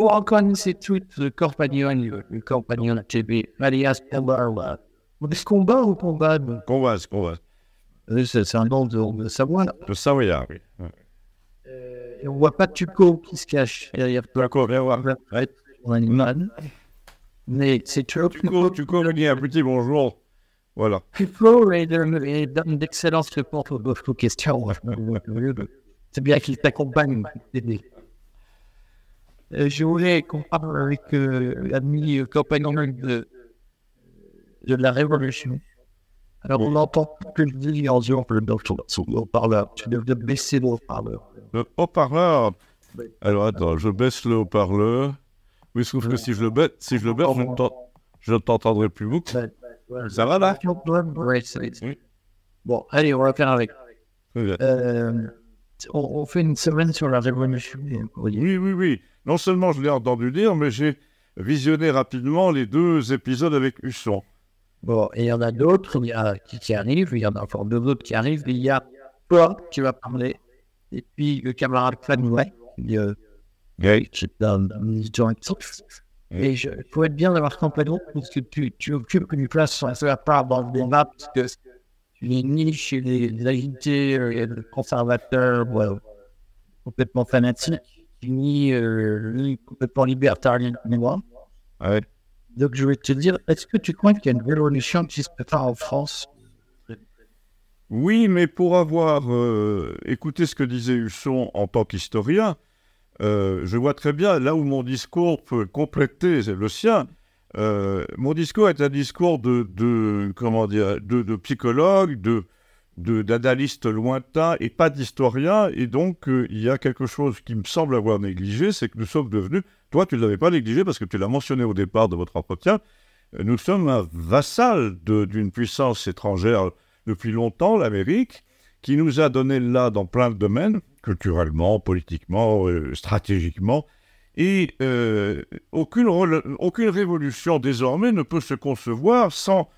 Vous reconnaissez tous le compagnon, le compagnon de TV, alias Combat. Est-ce combat ou combat Combat, c'est combat. C'est un nom de, de Savoie. De Savoyard, oui. Euh, et on voit pas Tuco qui se cache derrière toi. D'accord, viens voir. Mais c'est Tuco. Tuco, Tuco me dit un petit bonjour. Voilà. Tuco donne d'excellentes réponses aux questions. C'est bien qu'il t'accompagne. Euh, je voulais qu'on parle avec euh, l'ami euh, compagnon de, de la Révolution. Alors, on entend que je dis en disant que le haut-parleur. Tu devrais baisser le haut-parleur. Le haut-parleur? Alors, attends, je baisse le haut-parleur. Oui, sauf que si je le baisse, si je le baisse, je ne t'entendrai plus beaucoup. Ça va là? Oui. Bon, allez, on va faire avec. Euh, on, on, fait une semaine sur la Révolution. Oui, oui, oui. Non seulement je l'ai entendu dire, mais j'ai visionné rapidement les deux épisodes avec Husson. Bon, et il y en a d'autres qui, qui, arrivent, il y en a encore deux autres qui arrivent. Il y a toi qui va parler, et puis le camarade Fanouet, qui euh, oui. c'est un ministre actif. Et il faut être bien d'avoir complètement, parce que tu, tu occupes une place sur la part dans le débat, parce que tu es ni chez les, les agités, euh, les conservateurs, ouais, complètement fanatiques, ni euh, complètement libertarien moi. Ouais. Donc, je vais te dire, est-ce que tu crois qu'il y a une révolution qui se prépare en France? Oui, mais pour avoir euh, écouté ce que disait Husson en tant qu'historien, euh, je vois très bien là où mon discours peut compléter le sien. Euh, mon discours est un discours de, de comment dire, de, de psychologue, de d'analyste lointain et pas d'historien. Et donc, euh, il y a quelque chose qui me semble avoir négligé, c'est que nous sommes devenus, toi tu ne l'avais pas négligé parce que tu l'as mentionné au départ de votre entretien, euh, nous sommes un vassal d'une puissance étrangère depuis longtemps, l'Amérique, qui nous a donné là dans plein de domaines, culturellement, politiquement, euh, stratégiquement. Et aucune, aucune révolution désormais ne peut se concevoir sans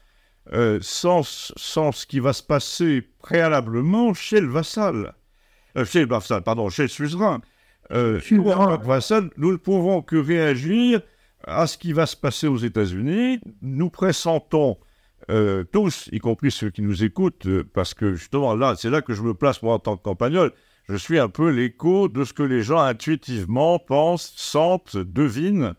euh, sans, sans, ce qui va se passer préalablement chez le vassal, euh, chez le vassal, pardon, chez le suzerain. Euh, nous, en tant que vassal, nous ne pouvons que réagir à ce qui va se passer aux États-Unis. Nous pressentons euh, tous, y compris ceux qui nous écoutent, euh, parce que justement là, c'est là que je me place moi en tant que campagnol. Je suis un peu l'écho de ce que les gens intuitivement pensent, sentent, devinent.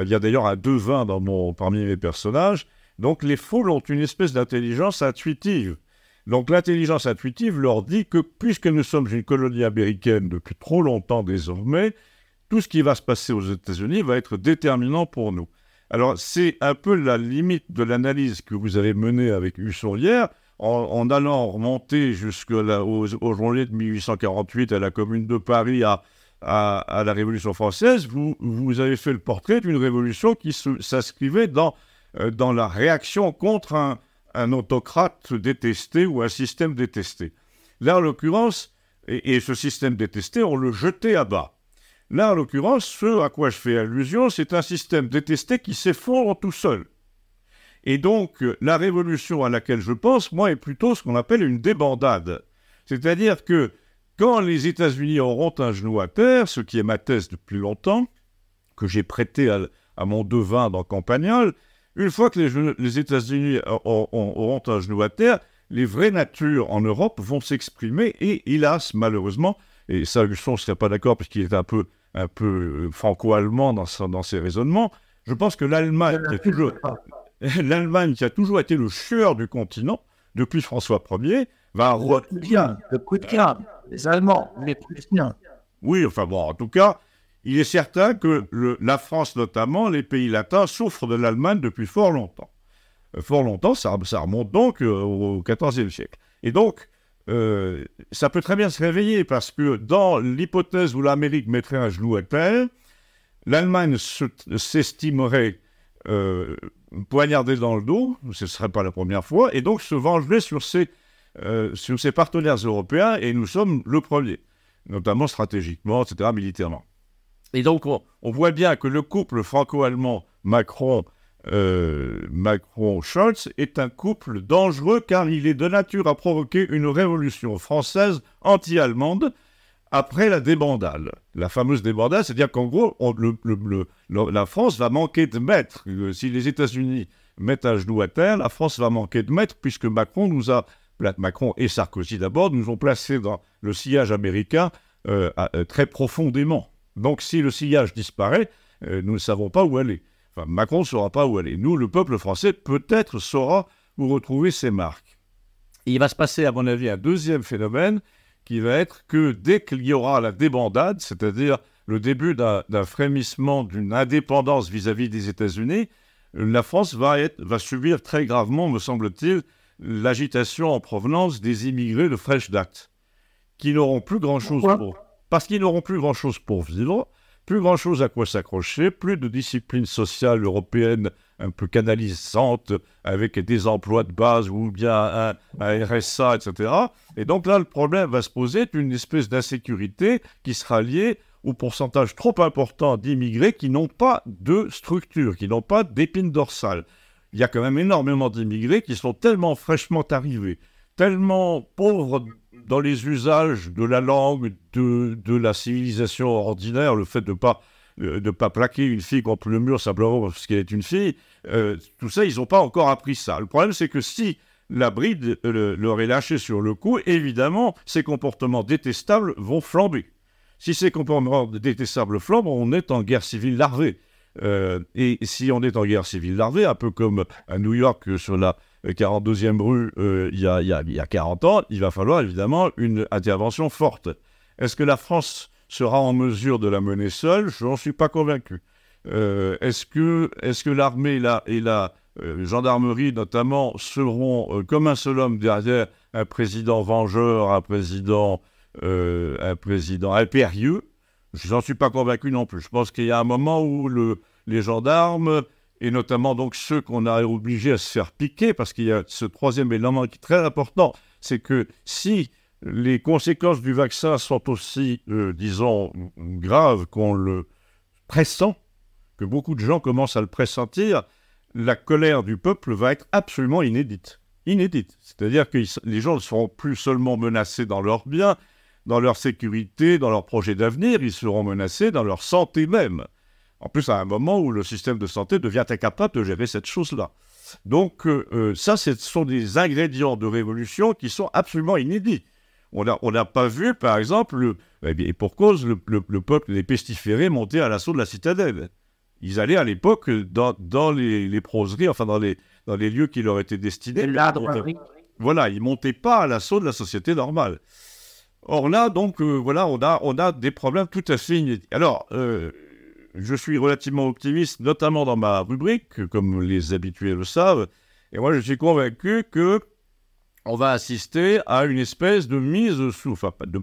il y a d'ailleurs un devin dans mon, parmi mes personnages. Donc les foules ont une espèce d'intelligence intuitive. Donc l'intelligence intuitive leur dit que puisque nous sommes une colonie américaine depuis trop longtemps désormais, tout ce qui va se passer aux États-Unis va être déterminant pour nous. Alors c'est un peu la limite de l'analyse que vous avez menée avec Husson hier, en, allant remonter jusqu'aux au journées de 1848 à la Commune de Paris, à, à, la Révolution française, vous, vous avez fait le portrait d'une révolution qui s'inscrivait dans dans la réaction contre un, autocrate détesté ou un système détesté. Là, en l'occurrence, et, et, ce système détesté, on le jetait à bas. Là, en l'occurrence, ce à quoi je fais allusion, c'est un système détesté qui s'effondre tout seul. Et donc, la révolution à laquelle je pense, moi, est plutôt ce qu'on appelle une débandade. C'est-à-dire que quand les États-Unis auront un genou à terre, ce qui est ma thèse depuis longtemps, que j'ai prêté à, à, mon devin dans Campagnol, une fois que les, les États-Unis auront un genou à terre, les vraies natures en Europe vont s'exprimer et, hélas, malheureusement, et ça, Husson ne serait pas d'accord parce qu'il est un peu, un peu franco-allemand dans, dans, ses raisonnements, je pense que l'Allemagne, qui, a toujours, l'Allemagne qui a toujours été le chieur du continent, depuis François Ier, va... Re... Le Prussien, les Allemands, les Prussiens. Oui, enfin bon, en tout cas, il est certain que la France notamment, les pays latins, souffrent de l'Allemagne depuis fort longtemps. Euh, fort longtemps, ça, remonte donc euh, au XIVe siècle. Et donc, euh, ça peut très bien se réveiller parce que dans l'hypothèse où l'Amérique mettrait un genou à terre, l'Allemagne s'estimerait poignardée dans le dos, ce ne serait pas la première fois, et donc se vengerait sur ses, sur ses partenaires européens, et nous sommes le premier, notamment stratégiquement, etc., militairement. Et donc, on, voit bien que le couple franco-allemand Macron, euh, est un couple dangereux car il est de nature à provoquer une révolution française anti-allemande après la débandade. La fameuse débandade, c'est-à-dire qu'en gros, la France va manquer de maîtres. Euh, si les États-Unis mettent à genoux à terre, la France va manquer de maîtres puisque Macron nous a, Macron et Sarkozy d'abord, nous ont placés dans le sillage américain euh, très profondément. Donc si le sillage disparaît, nous ne savons pas où aller. Enfin, Macron ne saura pas où aller. Nous, le peuple français, peut-être saura où retrouver ses marques. il va se passer, à mon avis, un deuxième phénomène, qui va être que dès qu'il y aura la débandade, c'est-à-dire le début d'un frémissement d'une indépendance vis-à-vis des États-Unis, la France va, être, va subir très gravement, me semble-t-il, l'agitation en provenance des immigrés de Fresh Date, qui n'auront plus grand-chose pour... Parce qu'ils n'auront plus grand-chose pour vivre, plus grand-chose à quoi s'accrocher, plus de discipline sociale européenne un peu canalisante, avec des emplois de base ou bien un, RSA, etc. Et donc là, le problème va se poser d'une espèce d'insécurité qui sera liée au pourcentage trop important d'immigrés qui n'ont pas de structure, qui n'ont pas d'épine dorsale. Il y a quand même énormément d'immigrés qui sont tellement fraîchement arrivés, tellement pauvres dans les usages de la langue, de, la civilisation ordinaire, le fait de ne pas, de pas plaquer une fille contre le mur simplement parce qu'elle est une fille, euh, tout ça, ils n'ont pas encore appris ça. Le problème, c'est que si la bride euh, leur est lâchée sur le coup, évidemment, ces comportements détestables vont flamber. Si ces comportements détestables flambent, on est en guerre civile larvée. Euh, et si on est en guerre civile larvée, un peu comme à New York sur la 42e rue il, y a, il, y a, 40 ans, il va falloir évidemment une intervention forte. Est-ce que la France sera en mesure de la mener seule? Je n'en suis pas convaincu. Euh, est-ce que, l'armée et la euh, gendarmerie notamment seront euh, comme un seul homme derrière un président vengeur, un président, un président impérieux? Je n'en suis pas convaincu non plus. Je pense qu'il y a un moment où le, les gendarmes et notamment donc ceux qu'on a obligés à se faire piquer, parce qu'il y a ce troisième élément qui est très important, c'est que si les conséquences du vaccin sont aussi, disons, graves qu'on le pressent, que beaucoup de gens commencent à le pressentir, la colère du peuple va être absolument inédite. Inédite. C'est-à-dire que les gens ne seront plus seulement menacés dans leurs biens, dans leur sécurité, dans leurs projets d'avenir, ils seront menacés dans leur santé même. En plus, à un moment où le système de santé devient incapable de gérer cette chose-là. Donc, euh, euh, ça, ce sont des ingrédients de révolution qui sont absolument inédits. On n'a pas vu, par exemple, eh et pour cause, le, le peuple des pestiférés monter à l'assaut de la citadelle ils allaient à l'époque dans, dans les, les, proseries, enfin dans les, dans les lieux qui leur étaient destinés. Voilà, ils montaient pas à l'assaut de la société normale. Or là, donc, euh, voilà, on a, on a des problèmes tout à fait inédits. Alors, euh, je suis relativement optimiste, notamment dans ma rubrique, comme les habitués le savent. Et moi, je suis convaincu que on va assister à une espèce de mise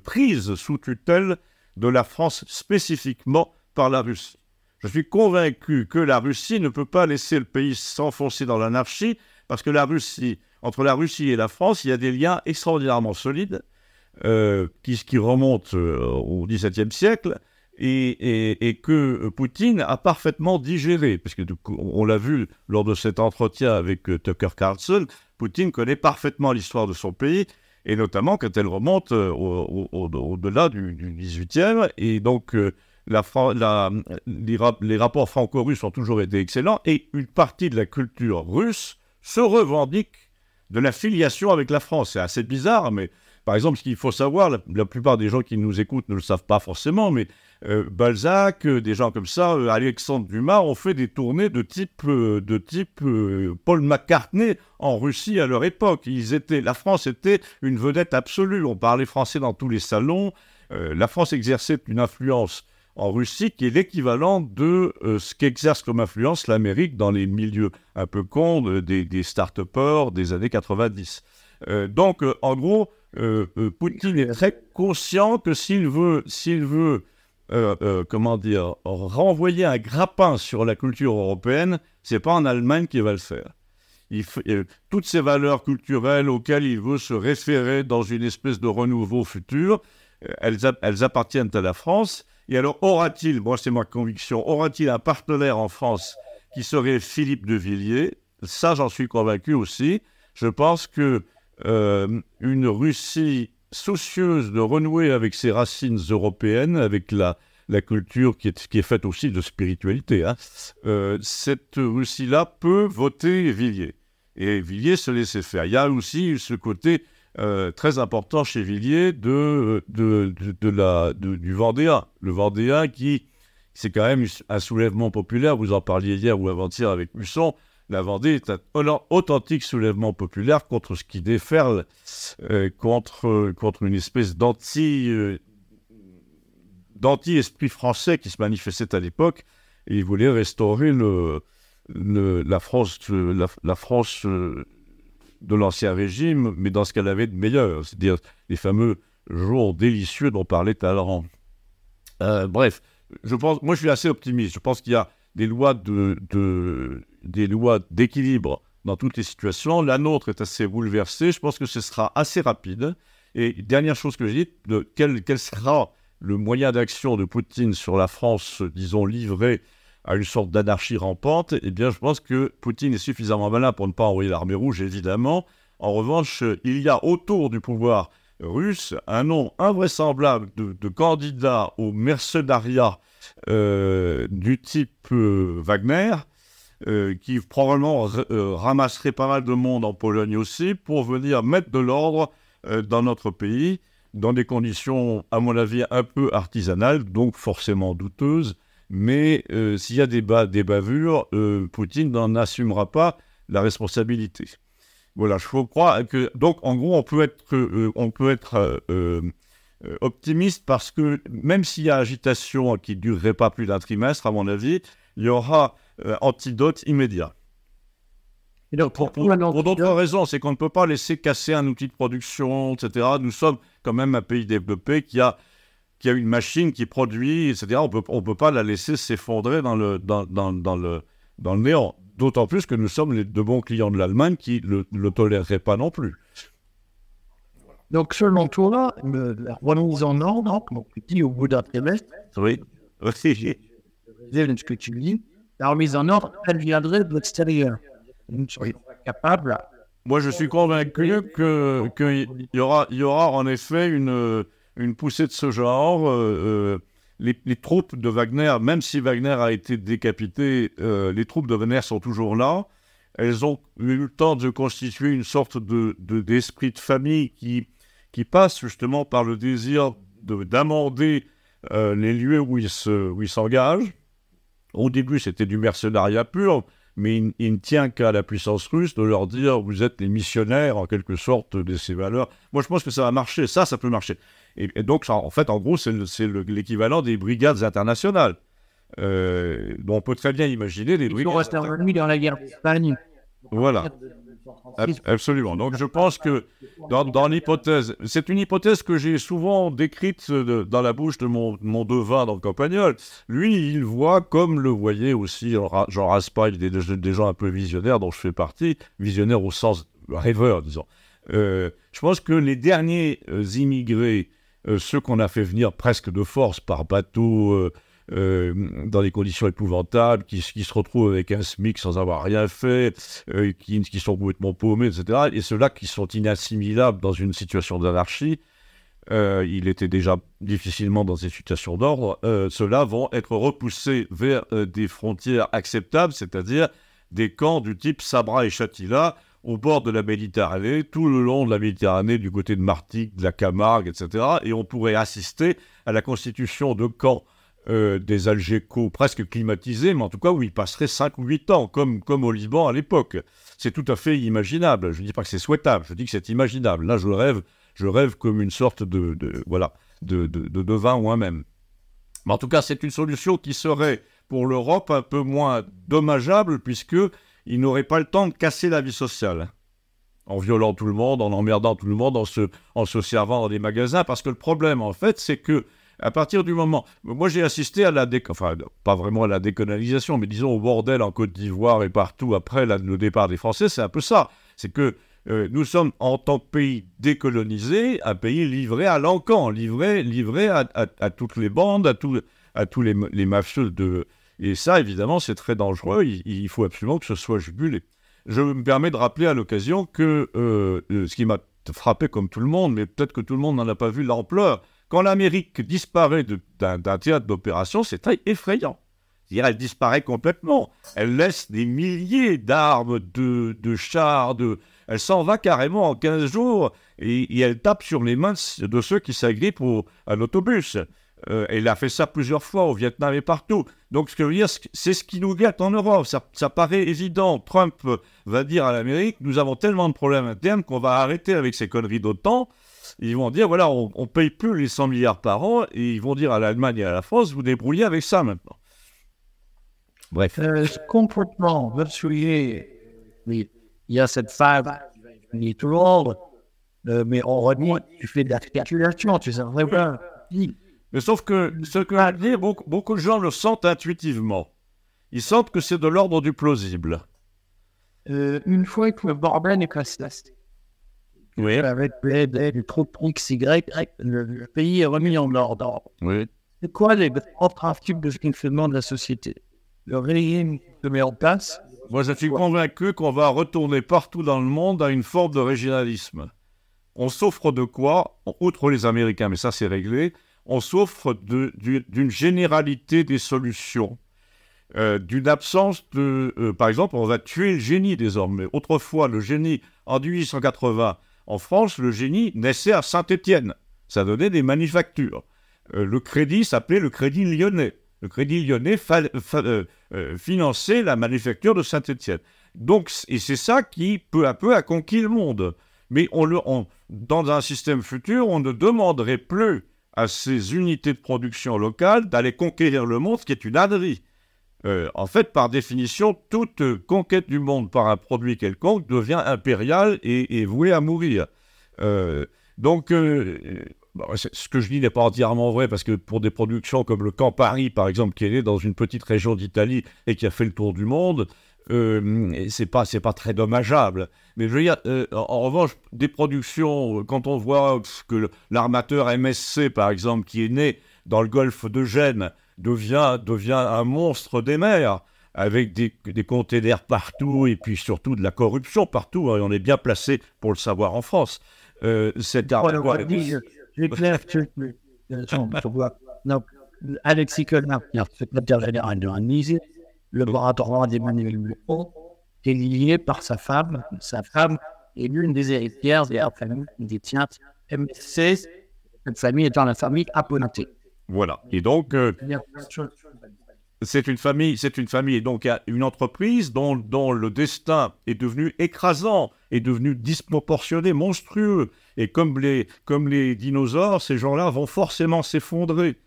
prise sous tutelle de la France spécifiquement par la Russie. Je suis convaincu que la Russie ne peut pas laisser le pays s'enfoncer dans l'anarchie, parce que la Russie, entre la Russie et la France, il y a des liens extraordinairement solides euh, qui, qui, remontent euh, au XVIIe siècle et, que Poutine a parfaitement digéré, parce que on l'a vu lors de cet entretien avec euh, Tucker Carlson, Poutine connaît parfaitement l'histoire de son pays et notamment quand elle remonte au-delà du, du, XVIIIe et donc les, rapports franco-russes ont toujours été excellents et une partie de la culture russe se revendique de la filiation avec la France. C'est assez bizarre, mais par exemple, ce qu'il faut savoir, la, plupart des gens qui nous écoutent ne le savent pas forcément, mais euh, Balzac, euh, des gens comme ça, euh, Alexandre Dumas ont fait des tournées de type, de type Paul McCartney en Russie à leur époque. Ils étaient, la France était une vedette absolue. On parlait français dans tous les salons. la France exerçait une influence en Russie, qui est l'équivalent de ce qu'exerce comme influence l'Amérique dans les milieux un peu cons des, des start-upers des années 90. Euh, donc, en gros, Poutine est très conscient que s'il veut, s'il veut comment dire, renvoyer un grappin sur la culture européenne, c'est pas en Allemagne qu'il va le faire. Toutes ces valeurs culturelles auxquelles il veut se référer dans une espèce de renouveau futur, elles appartiennent à la France et alors, aura-t-il, moi c'est ma conviction, aura-t-il un partenaire en France qui serait Philippe de Villiers? Ça, j'en suis convaincu aussi. Je pense que euh, une Russie soucieuse de renouer avec ses racines européennes, avec la, culture qui est, faite aussi de spiritualité, hein, euh, cette Russie-là peut voter Villiers. Et Villiers se laissait faire. Il y a aussi ce côté euh, très important chez Villiers de, de, de, la, du Vendéen. Le Vendéen qui, c'est quand même un soulèvement populaire, vous en parliez hier ou avant-hier avec Musson, la Vendée est un authentique soulèvement populaire contre ce qui déferle, euh, contre, contre une espèce d'anti, euh, d'anti-esprit français qui se manifestait à l'époque. Il voulait restaurer la France, euh, de l'Ancien Régime, mais dans ce qu'elle avait de meilleur, c'est-à-dire les fameux jours délicieux dont parlait Talleyrand. bref, je pense, moi je suis assez optimiste. Je pense qu'il y a des lois de, des lois d'équilibre dans toutes les situations. La nôtre est assez bouleversée. Je pense que ce sera assez rapide. Et dernière chose que j'ai dit, de quel, quel sera le moyen d'action de Poutine sur la France, disons, livrée à une sorte d'anarchie rampante, eh bien, je pense que Poutine est suffisamment malin pour ne pas envoyer l'armée rouge, évidemment. En revanche, il y a autour du pouvoir russe un nom invraisemblable de, de candidats au mercenariat euh, du type euh, Wagner, euh, qui probablement ramasserait pas mal de monde en Pologne aussi pour venir mettre de l'ordre dans notre pays, dans des conditions, à mon avis, un peu artisanales, donc forcément douteuses. Mais s'il y a des, des bavures, Poutine n'en assumera pas la responsabilité. Voilà, je crois que donc en gros on peut être, on peut être euh, optimiste parce que même s'il y a agitation qui ne durerait pas plus d'un trimestre, à mon avis, il y aura euh, antidote immédiat. Et donc, pour, d'autres raisons, c'est qu'on ne peut pas laisser casser un outil de production, etc. Nous sommes quand même un pays développé qui a, qui a une machine qui produit, etc. On peut, ne on peut pas la laisser s'effondrer dans le, dans, dans, dans, le, dans le néant. D'autant plus que nous sommes les, de bons clients de l'Allemagne qui ne le, le toléreraient pas non plus. Donc, selon toi, la remise en ordre, comme au bout d'un trimestre, oui, ce que tu dis, la remise en ordre, elle viendrait de l'extérieur. Vous seriez capable. Moi, je suis convaincu qu'il y, aura, y aura en effet une, une poussée de ce genre. Euh, euh, les, les, troupes de Wagner, même si Wagner a été décapité, euh, les troupes de Wagner sont toujours là. Elles ont eu le temps de constituer une sorte de, d'esprit de famille qui, qui passe justement par le désir d'amender euh, les lieux où ils s'engagent. Au début, c'était du mercenariat pur, mais il, ne tient qu'à la puissance russe de leur dire vous êtes les missionnaires en quelque sorte de ces valeurs. Moi, je pense que ça va marcher. Ça, ça peut marcher. Et, donc, en fait, en gros, c'est l'équivalent des brigades internationales. Euh, dont on peut très bien imaginer des brigades. Ils sont restés dans la guerre d'Espagne. Voilà. Absolument. Donc je pense que dans, l'hypothèse, c'est une hypothèse que j'ai souvent décrite dans la bouche de mon, mon devin dans le Campagnol. Lui, il voit comme le voyait aussi Jean Raspail, des, des gens un peu visionnaires dont je fais partie, visionnaires au sens rêveur, disons. Euh, je pense que les derniers euh, immigrés, euh, ceux qu'on a fait venir presque de force par bateau, euh, dans des conditions épouvantables, qui, se retrouvent avec un SMIC sans avoir rien fait, euh, qui, sont complètement paumés, etc. Et ceux-là qui sont inassimilables dans une situation d'anarchie, euh, il était déjà difficilement dans des situations d'ordre, ceux-là vont être repoussés vers des frontières acceptables, c'est-à-dire des camps du type Sabra et Chatila, au bord de la Méditerranée, tout le long de la Méditerranée, du côté de Martigues, de la Camargue, etc. Et on pourrait assister à la constitution de camps euh, des Algécos presque climatisés, mais en tout cas où ils passeraient 5 ou 8 ans, comme, comme au Liban à l'époque. C'est tout à fait imaginable. Je ne dis pas que c'est souhaitable, je dis que c'est imaginable. Là, je rêve, je rêve comme une sorte de, voilà, de, de, de devin moi-même. Mais en tout cas, c'est une solution qui serait pour l'Europe un peu moins dommageable, puisque il n'aurait pas le temps de casser la vie sociale en violant tout le monde, en emmerdant tout le monde, en se, en se servant dans des magasins. Parce que le problème, en fait, c'est que à partir du moment. Moi, j'ai assisté à la. Enfin, pas vraiment à la décolonialisation, mais disons au bordel en Côte d'Ivoire et partout après le départ des Français, c'est un peu ça. C'est que euh, nous sommes, en tant que pays décolonisé, un pays livré à l'encan, livré, livré à, toutes les bandes, à, tous les, mafieux de. Et ça, évidemment, c'est très dangereux. Il, faut absolument que ce soit jugulé. Je me permets de rappeler à l'occasion que euh, ce qui m'a frappé comme tout le monde, mais peut-être que tout le monde n'en a pas vu l'ampleur. Quand l'Amérique disparaît d'un théâtre d'opération, c'est effrayant. C'est-à-dire, elle disparaît complètement. Elle laisse des milliers d'armes, de, chars, elle s'en va carrément en 15 jours et, elle tape sur les mains de ceux qui s'agrippent à l'autobus. Euh, elle a fait ça plusieurs fois au Vietnam et partout. Donc, ce que je veux dire, c'est ce qui nous gâte en Europe. Ça, ça paraît évident. Trump va dire à l'Amérique nous avons tellement de problèmes internes qu'on va arrêter avec ces conneries d'OTAN. Ils vont dire voilà, on ne paye plus les 100 milliards par an. Et ils vont dire à l'Allemagne et à la France vous débrouillez avec ça maintenant. Bref. Euh, complètement. il y a cette femme qui est tout le monde. Euh, mais on remet, tu fais de la spéculation, tu sais vraiment. Mais sauf que ce que a dit, beaucoup, beaucoup, de gens le sentent intuitivement. Ils sentent que c'est de l'ordre du plausible. Euh, une fois que le bordel est passé, oui. avec les troupes X, Y, le, le, pays est remis en ordre. Oui. C'est quoi les grands principes de fonctionnement de la société? Le régime se met en place. Moi, je suis convaincu qu'on va retourner partout dans le monde à une forme de régionalisme. On souffre de quoi? Outre les Américains, mais ça c'est réglé on souffre d'une généralité des solutions, euh, d'une absence de... Euh, par exemple, on va tuer le génie désormais. Autrefois, le génie, en 1880, en France, le génie naissait à Saint-Étienne. Ça donnait des manufactures. Euh, le crédit s'appelait le crédit lyonnais. Le crédit lyonnais finançait la manufacture de Saint-Étienne. Donc, et c'est ça qui, peu à peu, a conquis le monde. Mais dans un système futur, on ne demanderait plus à ces unités de production locales d'aller conquérir le monde, ce qui est une ânerie. Euh, en fait, par définition, toute conquête du monde par un produit quelconque devient impériale et, vouée à mourir. Euh, donc, euh, ce que je dis n'est pas entièrement vrai, parce que pour des productions comme le Campari, par exemple, qui est né dans une petite région d'Italie et qui a fait le tour du monde, euh, c'est pas pas très dommageable. Mais je veux dire, euh, en, revanche, des productions, quand on voit que l'armateur MSC, par exemple, qui est né dans le golfe de Gênes, devient, devient un monstre des mers, avec des, des containers partout, et puis surtout de la corruption partout, hein, et on est bien placé pour le savoir en France. Euh, cette Alexis Colmar, secrétaire général de le laboratoire d'Emmanuel Macron est lié par sa femme. Sa femme est l'une des héritières de la famille qui détient MSC, cette famille étant la famille Aponté. Voilà. Et donc, euh, c'est une famille, c'est une famille, et donc une entreprise dont, dont le destin est devenu écrasant, est devenu disproportionné, monstrueux. Et comme les, comme les dinosaures, ces gens-là vont forcément s'effondrer.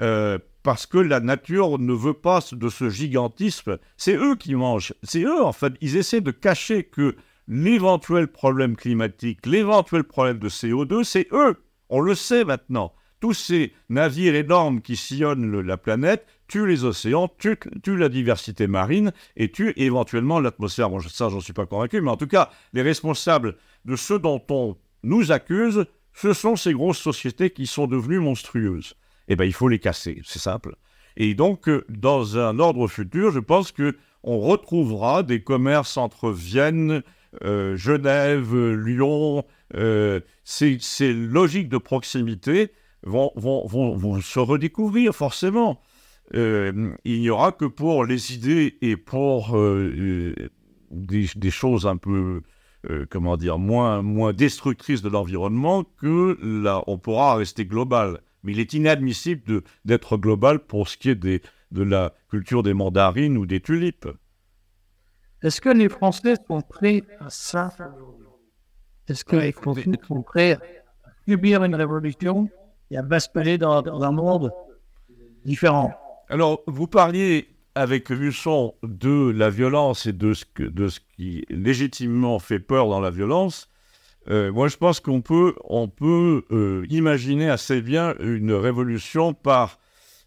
Euh, parce que la nature ne veut pas de ce gigantisme. C'est eux qui mangent. C'est eux, en fait. Ils essaient de cacher que l'éventuel problème climatique, l'éventuel problème de CO2, c'est eux. On le sait maintenant. Tous ces navires énormes qui sillonnent la planète tuent les océans, tuent, la diversité marine et tuent éventuellement l'atmosphère. Bon, ça, j'en suis pas convaincu, mais en tout cas, les responsables de ce dont on nous accuse, ce sont ces grosses sociétés qui sont devenues monstrueuses eh ben, il faut les casser, c'est simple. Et donc, euh, dans un ordre futur, je pense que on retrouvera des commerces entre Vienne, euh, Genève, Lyon. Euh, ces, logiques de proximité vont, vont, se redécouvrir forcément. il n'y aura que pour les idées et pour des, choses un peu, comment dire, moins, moins destructrices de l'environnement que là, on pourra rester global mais il est inadmissible d'être global pour ce qui est des, de la culture des mandarines ou des tulipes. Est-ce que les Français sont prêts à ça? Est-ce que les Français sont prêts à subir une révolution? Et à basculer dans, un monde différent Alors, vous parliez avec Husson de la violence et de ce, qui légitimement fait peur dans la violence. Euh, moi, je pense qu'on peut, on peut euh, imaginer assez bien une révolution par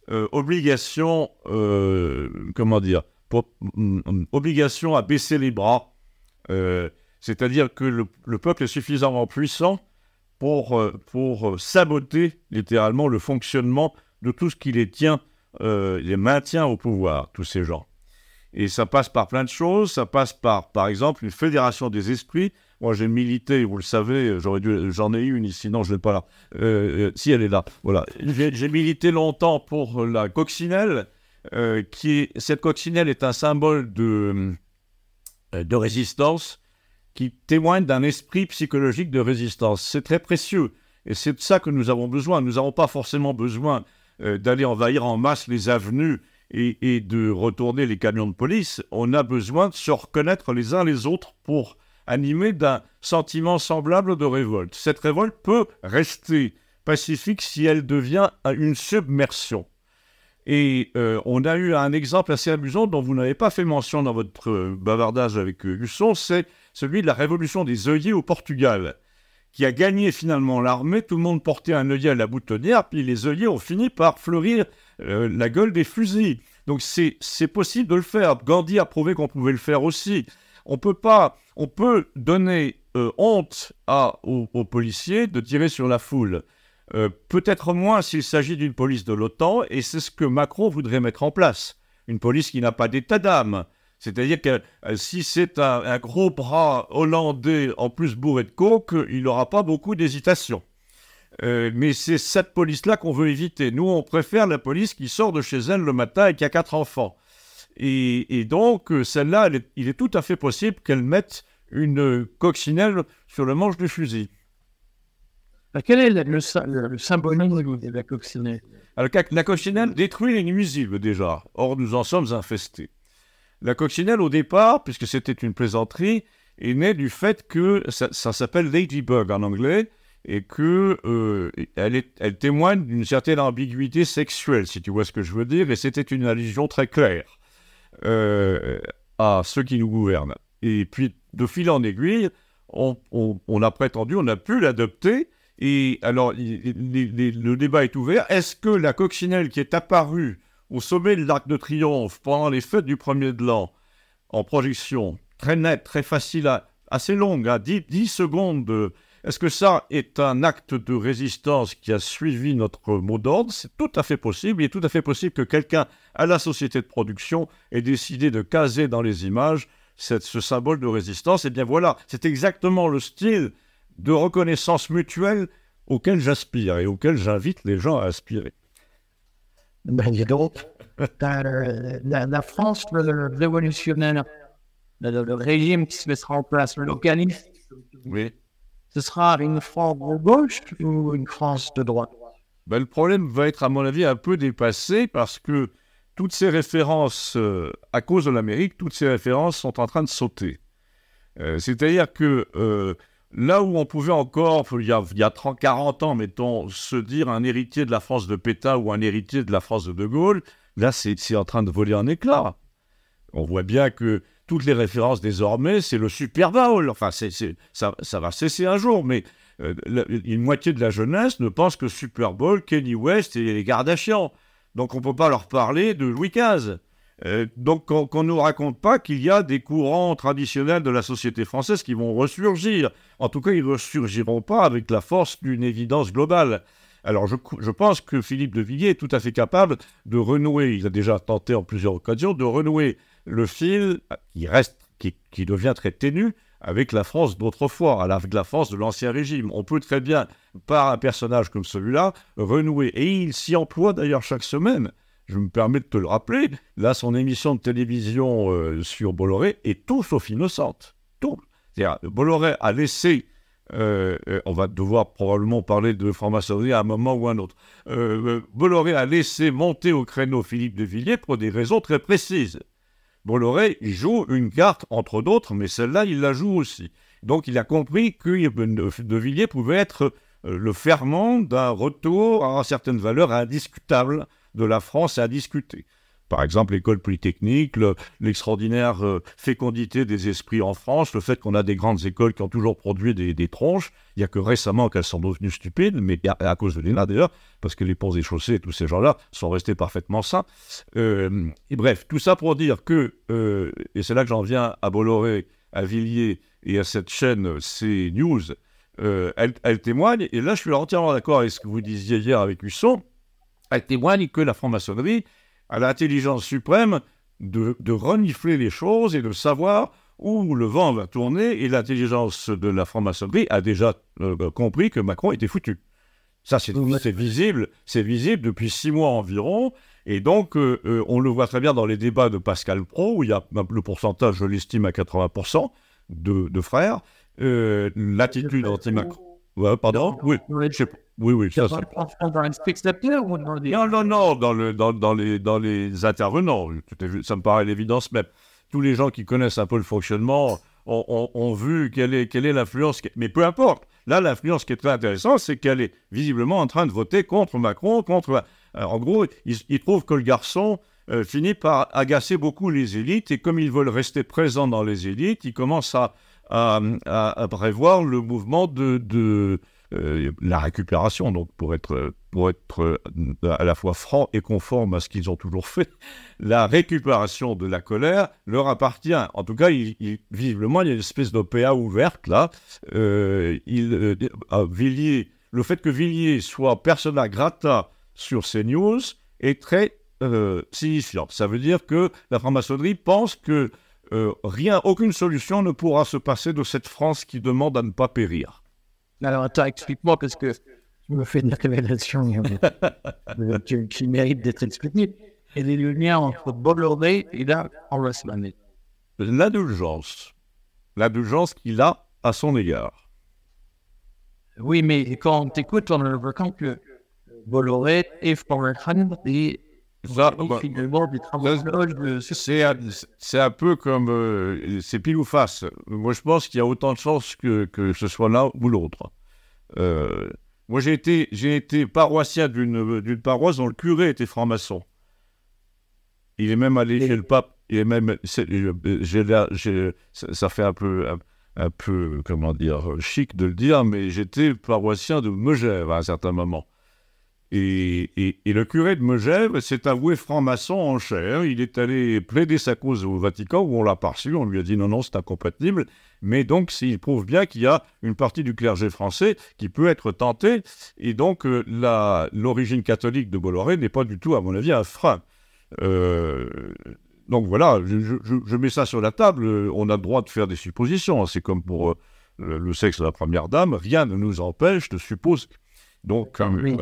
euh, obligation, comment dire, mm, obligation à baisser les bras. C'est-à-dire que le, peuple est suffisamment puissant pour, pour saboter littéralement le fonctionnement de tout ce qui les tient, les maintient au pouvoir, tous ces gens. Et ça passe par plein de choses. Ça passe par, par exemple, une fédération des esprits Moi, j'ai milité, vous le savez, j'en ai une ici, non, je l'ai pas là. Euh, euh, si elle est là, voilà. J'ai milité longtemps pour la coccinelle, euh, qui cette coccinelle est un symbole de, de résistance qui témoigne d'un esprit psychologique de résistance. C'est très précieux et c'est de ça que nous avons besoin. Nous n'avons pas forcément besoin d'aller envahir en masse les avenues et, de retourner les camions de police. On a besoin de se reconnaître les uns les autres pour animé d'un sentiment semblable de révolte. Cette révolte peut rester pacifique si elle devient une submersion. Et euh, on a eu un exemple assez amusant dont vous n'avez pas fait mention dans votre euh, bavardage avec euh, Husson, c'est celui de la révolution des œillets au Portugal, qui a gagné finalement l'armée. Tout le monde portait un œillet à la boutonnière, puis les œillets ont fini par fleurir la gueule des fusils. Donc c'est possible de le faire. Gandhi a prouvé qu'on pouvait le faire aussi. On peut pas, on peut donner euh, honte à, aux, policiers de tirer sur la foule. Euh, peut-être moins s'il s'agit d'une police de l'OTAN, et c'est ce que Macron voudrait mettre en place. Une police qui n'a pas d'état d'âme. C'est-à-dire que euh, si c'est un, gros bras hollandais en plus bourré de coke, il n'aura pas beaucoup d'hésitation. mais c'est cette police-là qu'on veut éviter. Nous, on préfère la police qui sort de chez elle le matin et qui a quatre enfants. Et, donc, euh, celle-là, il est tout à fait possible qu'elle mette une coccinelle sur le manche du fusil. Bah, quel est le, symbolisme de la coccinelle? Alors, La coccinelle détruit les nuisibles déjà. Or, nous en sommes infestés. La coccinelle, au départ, puisque c'était une plaisanterie, est née du fait que ça, s'appelle ladybug en anglais et que euh, elle, témoigne d'une certaine ambiguïté sexuelle, si tu vois ce que je veux dire, et c'était une allusion très claire. Euh, à ceux qui nous gouvernent. Et puis, de fil en aiguille, on, a prétendu, on a pu l'adopter. Et alors, le débat est ouvert. Est-ce que la coccinelle qui est apparue au sommet de l'Arc de Triomphe pendant les fêtes du premier de l'an, en projection très nette, très facile, assez longue, à 10, 10 secondes de, est-ce que ça est un acte de résistance qui a suivi notre mot d'ordre? C'est tout à fait possible. Il est tout à fait possible que quelqu'un à la société de production ait décidé de caser dans les images ce symbole de résistance. Et eh bien voilà, c'est exactement le style de reconnaissance mutuelle auquel j'aspire et auquel j'invite les gens à aspirer. Ben, donc, la, France révolutionnaire, le, le, régime qui se mettra en place, l'organisme. Oui ce sera une France de gauche ou une France de droite? Ben, Le problème va être, à mon avis, un peu dépassé parce que toutes ces références, euh, à cause de l'Amérique, toutes ces références sont en train de sauter. Euh, c'est-à-dire que euh, là où on pouvait encore, il y a, il y a 30, 40 ans, mettons, se dire un héritier de la France de Pétain ou un héritier de la France de De Gaulle, là, c'est en train de voler en éclats. On voit bien que toutes les références désormais, c'est le Super Bowl. Enfin, ça, va cesser un jour, mais euh, une moitié de la jeunesse ne pense que Super Bowl, Kenny West et les Gardachians. Donc on ne peut pas leur parler de Louis XV. Euh, donc qu'on ne nous raconte pas qu'il y a des courants traditionnels de la société française qui vont ressurgir. En tout cas, ils ne ressurgiront pas avec la force d'une évidence globale. Alors je, pense que Philippe de Villiers est tout à fait capable de renouer, il a déjà tenté en plusieurs occasions, de renouer le fil qui reste, qui, devient très ténu avec la France d'autrefois, avec la France de l'Ancien Régime. On peut très bien, par un personnage comme celui-là, renouer. Et il s'y emploie d'ailleurs chaque semaine. Je me permets de te le rappeler. Là, son émission de télévision euh, sur Bolloré est tout sauf innocente. Tout. Bolloré a laissé euh, euh, on va devoir probablement parler de franc-maçonnerie à un moment ou à un autre. Bolloré a laissé monter au créneau Philippe de Villiers pour des raisons très précises. Bolloré joue une carte entre d'autres, mais celle-là, il la joue aussi. Donc il a compris que De Villiers pouvait être le ferment d'un retour à certaines valeurs indiscutables de la France à discuter. Par exemple, l'école polytechnique, l'extraordinaire euh, fécondité des esprits en France, le fait qu'on a des grandes écoles qui ont toujours produit des, tronches. Il n'y a que récemment qu'elles sont devenues stupides, mais à, cause de l'ENA d'ailleurs, parce que les ponts et chaussées, tous ces gens-là, sont restés parfaitement sains. Euh, et bref, tout ça pour dire que, euh, et c'est là que j'en viens à Bolloré, à Villiers et à cette chaîne CNews, elle, elle témoigne, et là je suis entièrement d'accord avec ce que vous disiez hier avec Husson, témoigne que la franc-maçonnerie à l'intelligence suprême de, renifler les choses et de savoir où le vent va tourner et l'intelligence de la franc-maçonnerie a déjà euh, compris que Macron était foutu. Ça, c'est visible, c'est visible depuis six mois environ. Et donc, euh, euh, on le voit très bien dans les débats de Pascal Pro, où il y a le pourcentage, je l'estime, à 80% de, de frères. L'attitude anti-Macron. Ouais, pardon Oui, oui, oui. Ça, ça... Non, non, non, dans, le, dans, dans, les, dans les intervenants. Ça me paraît l'évidence même tous les gens qui connaissent un peu le fonctionnement ont, vu quelle est, quelle est l'influence. Mais peu importe. Là, l'influence qui est très intéressante, c'est qu'elle est visiblement en train de voter contre Macron, contre. Euh, en gros, il, trouve que le garçon euh, finit par agacer beaucoup les élites, et comme ils veulent rester présents dans les élites, il commence à, à, prévoir le mouvement de, de euh, la récupération, donc pour être, pour être euh, à la fois franc et conforme à ce qu'ils ont toujours fait, la récupération de la colère leur appartient. En tout cas, il, visiblement, il y a une espèce d'OPA ouverte là. Euh, il, Villiers, le fait que Villiers soit persona grata sur CNews est très signifiant. Ça veut dire que la franc-maçonnerie pense que rien, aucune solution ne pourra se passer de cette France qui demande à ne pas périr. Alors, attends, explique-moi, parce que tu me fais une révélation qui, qui, mérite d'être expliquée. Et les liens entre Bolloré et va se L'indulgence. L'indulgence qu'il a à son égard. Oui, mais quand on t'écoute, on a l'impression que Bolloré et Florent et c'est un, peu comme. Euh, c'est pile ou face. Moi, je pense qu'il y a autant de chances que, que ce soit l'un ou l'autre. Euh, moi, j'ai été, j'ai été paroissien d'une paroisse dont le curé était franc-maçon. Il est même allé chez le pape. Il est même. Ça fait un peu. Un, peu, comment dire, chic de le dire, mais j'étais paroissien de Megève à un certain moment. Et, le curé de Megève s'est avoué franc-maçon en chair. Il est allé plaider sa cause au Vatican où on l'a pas reçu. On lui a dit non, non, c'est incompatible. Mais donc, il prouve bien qu'il y a une partie du clergé français qui peut être tentée. Et donc, euh, l'origine catholique de Bolloré n'est pas du tout, à mon avis, un frein. Euh, donc voilà, je, mets ça sur la table. On a le droit de faire des suppositions. C'est comme pour euh, le sexe de la première dame. Rien ne nous empêche de supposer donc, oui,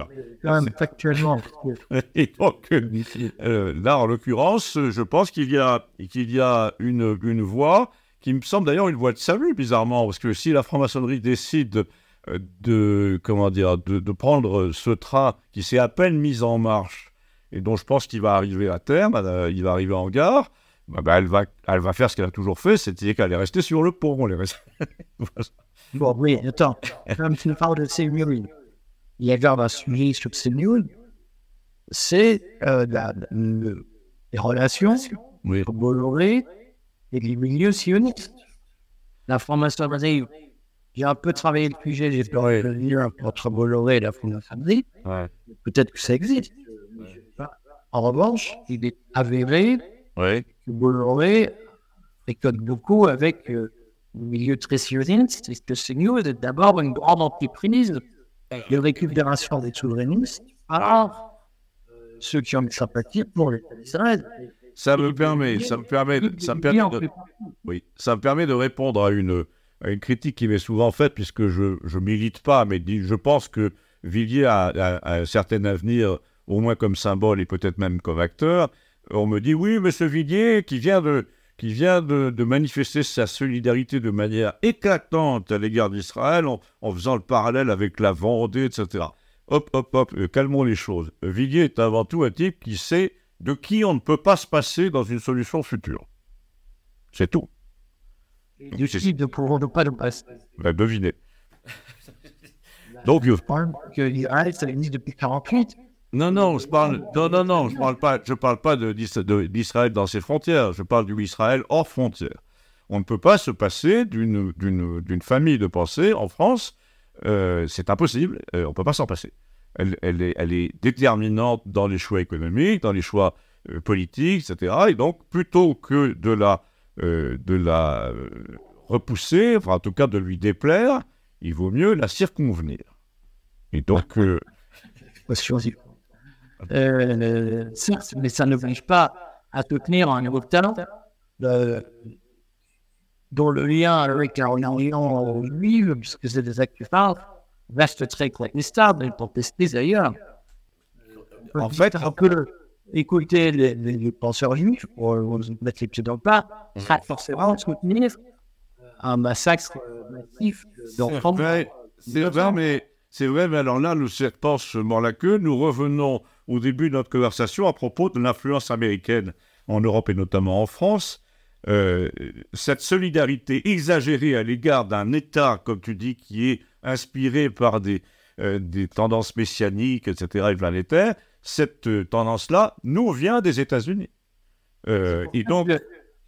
factuellement. Et donc, euh, là, en l'occurrence, je pense qu'il y a, qu'il y a une, une voie qui me semble d'ailleurs une voie de salut, bizarrement, parce que si la franc-maçonnerie décide euh, de, comment dire, de, de prendre ce train qui s'est à peine mis en marche et dont je pense qu'il va arriver à terme, euh, il va arriver en gare, bah, bah, elle, va, elle va faire ce qu'elle a toujours fait, c'est-à-dire qu'elle est restée sur le pont. Elle est bon, oui, attends, comme tu parles de ces il y avait un sujet sur CNews, c'est euh, les relations oui. entre Bolloré et les milieux sionistes. La formation j'ai un peu travaillé le sujet, j'ai fait un lien entre Bolloré et la Fondation ouais. Peut-être que ça existe. En revanche, il est avéré que Bolloré récolte beaucoup avec euh, le milieu très sioniste, et que CNews est d'abord une grande entreprise de récupération des souverainistes par ceux qui ont une sympathie pour l'État d'Israël. Ça me permet, ça me permet, ça me permet de, oui, ça me permet de répondre à une, à une critique qui m'est souvent faite, puisque je ne milite pas, mais je pense que Villiers a, un certain avenir, au moins comme symbole et peut-être même comme acteur. On me dit, oui, ce Villiers qui vient de, qui vient de, manifester sa solidarité de manière éclatante à l'égard d'Israël en, faisant le parallèle avec la Vendée, etc. Hop, hop, hop, euh, calmons les choses. Villiers est avant tout un type qui sait de qui on ne peut pas se passer dans une solution future. C'est tout. Du type de pouvoir ne pas le passer. Ben, devinez. Donc, l'Israël, ça existe depuis 48. Non, non, je parle, non, non, non, je parle pas, je parle pas d'Israël dans ses frontières. Je parle du Israël hors frontières. On ne peut pas se passer d'une famille de pensée en France. Euh, c'est impossible. Euh, on ne peut pas s'en passer. Elle, elle, est, elle, est, déterminante dans les choix économiques, dans les choix euh, politiques, etc. Et donc, plutôt que de la, de la repousser, enfin, en tout cas de lui déplaire, il vaut mieux la circonvenir. Et donc. Euh, mais ça n'oblige pas à soutenir un nouveau talent. dont le lien avec lien juive, puisque c'est des actes reste très contestable, et contesté d'ailleurs. En fait, on peut écouter les, les, penseurs juifs, pour mettre les pieds dans le plat, ça forcément soutenir un massacre massif d'enfants. C'est vrai, mais c'est vrai, mais alors là, nous serpents se mord la queue. Nous revenons au début de notre conversation à propos de l'influence américaine en Europe et notamment en France. Euh, cette solidarité exagérée à l'égard d'un État, comme tu dis, qui est inspiré par des, euh, des tendances messianiques, etc., et planétaires, cette euh, tendance-là nous vient des États-Unis. et donc.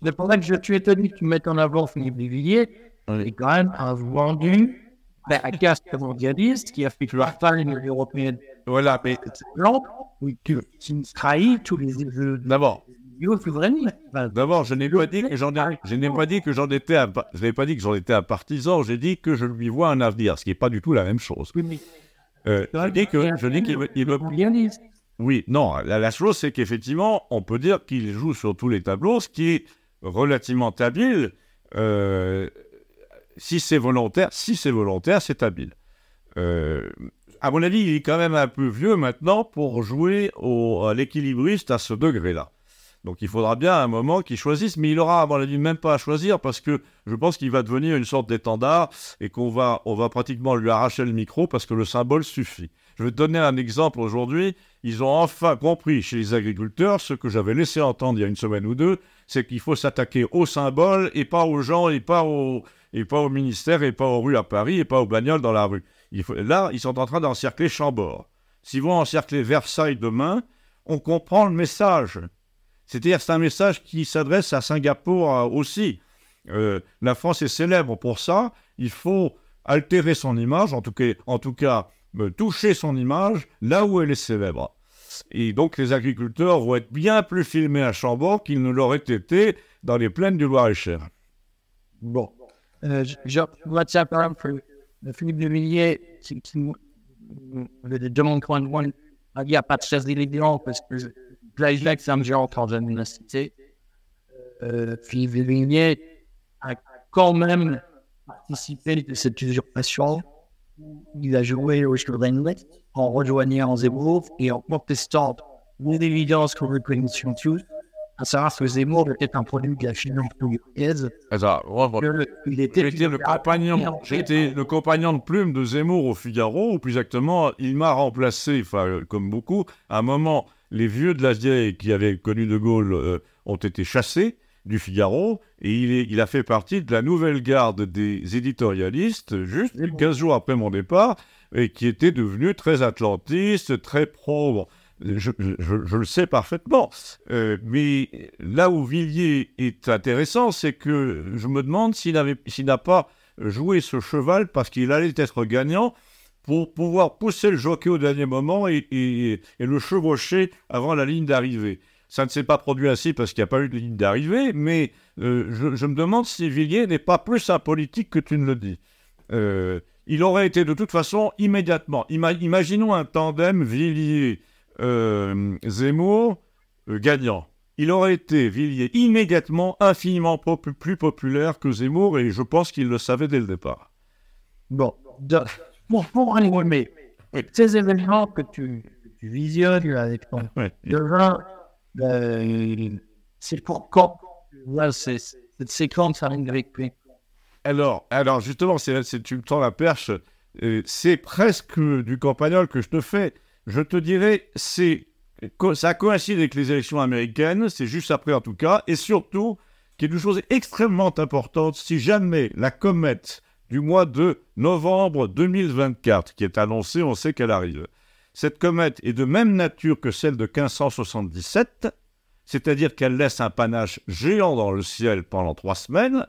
C'est pour ça que je suis étonné que tu mettes en avant Philippe Villiers, qui quand même a vendu ben, un casque mondialiste qui a fait que la famille européenne. Voilà, mais. Trahit tous les. D'abord, D'abord, je n'ai pas dit que j'en je n'ai pas dit que j'en étais un, je n'ai pas dit que j'en étais un partisan. J'ai dit que je lui vois un avenir, ce qui n'est pas du tout la même chose. Oui, euh, je dis que je dis qu'il me, Oui, non. La, chose, c'est qu'effectivement, on peut dire qu'il joue sur tous les tableaux, ce qui est relativement habile. Euh, si c'est volontaire, si c'est volontaire, c'est habile. Euh, à mon avis, il est quand même un peu vieux maintenant pour jouer au, à l'équilibriste à ce degré-là. Donc il faudra bien un moment qu'il choisisse, mais il aura, à mon avis, même pas à choisir parce que je pense qu'il va devenir une sorte d'étendard et qu'on va, on va pratiquement lui arracher le micro parce que le symbole suffit. Je vais te donner un exemple aujourd'hui. Ils ont enfin compris chez les agriculteurs ce que j'avais laissé entendre il y a une semaine ou deux, c'est qu'il faut s'attaquer au symbole et pas aux gens et pas et pas au ministère et pas aux rues à Paris et pas aux bagnoles dans la rue. Il faut, là, ils sont en train d'encercler Chambord. S'ils vont encercler Versailles demain, on comprend le message. C'est-à-dire c'est un message qui s'adresse à Singapour euh, aussi. Euh, la France est célèbre pour ça. Il faut altérer son image, en tout cas, en tout cas toucher son image là où elle est célèbre. Et donc les agriculteurs vont être bien plus filmés à Chambord qu'ils ne l'auraient été dans les plaines du Loir-et-Cher. Bon. Euh, je, exemple, Philippe de Villiers, qui, qui me demande quand il n'y a pas de chasse d'éléphants parce que Blaise Samjian quand l'université, euh, Philippe Vignier a quand même participé de cette usurpation. Il a joué au Schulrenlet en rejoignant Zemmour et en protestant l'évidence qu'on reconnaissait tous, à savoir que Zemmour était un produit de la Chine portugaise. Il était le compagnon, j'étais le compagnon de plume de Zemmour au Figaro, ou plus exactement, il m'a remplacé, enfin, comme beaucoup, à un moment les vieux de la qui avaient connu De Gaulle euh, ont été chassés du Figaro, et il, a fait partie de la nouvelle garde des éditorialistes, juste 15 jours après mon départ, et qui était devenu très atlantiste, très pro. Je, le sais parfaitement. Euh, mais là où Villiers est intéressant, c'est que je me demande s'il n'a pas joué ce cheval parce qu'il allait être gagnant pour pouvoir pousser le jockey au dernier moment et, le chevaucher avant la ligne d'arrivée. Ça ne s'est pas produit ainsi parce qu'il n'y a pas eu de ligne d'arrivée, mais euh, je, me demande si Villiers n'est pas plus un politique que tu ne le dis. Euh, il aurait été de toute façon immédiatement. imaginons un tandem Villiers-Zemmour euh, gagnant. Il aurait été, Villiers, immédiatement infiniment plus populaire que Zemmour et je pense qu'il le savait dès le départ. Bon, pour, pour mais ces événements que tu, tu visionnes avec ton ouais. euh, c'est pour quand cette séquence arrive avec alors, alors justement, c'est, tu me tends la perche. Euh, c'est presque du campagnol que je te fais. Je te dirais, c'est ça coïncide avec les élections américaines, c'est juste après en tout cas, et surtout, quelque chose extrêmement importante, si jamais la comète du mois de novembre 2024 qui est annoncée, on sait qu'elle arrive. Cette comète est de même nature que celle de 1577, c'est-à-dire qu'elle laisse un panache géant dans le ciel pendant trois semaines.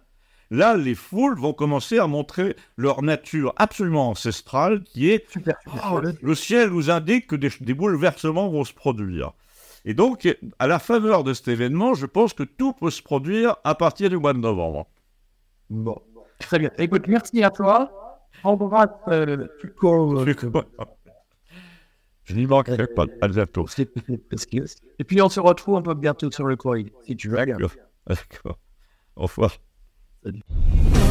Là, les foules vont commencer à montrer leur nature absolument ancestrale, qui est oh, le ciel nous indique que des, des, bouleversements vont se produire. Et donc, à la faveur de cet événement, je pense que tout peut se produire à partir du mois de novembre. Bon. Très bien. Écoute, merci à toi. Embrasse euh. Euh, je n'y manquerai pas. À bientôt. Et puis, on se retrouve un peu bientôt sur le courrier, si tu veux. D'accord. Au revoir. Salut.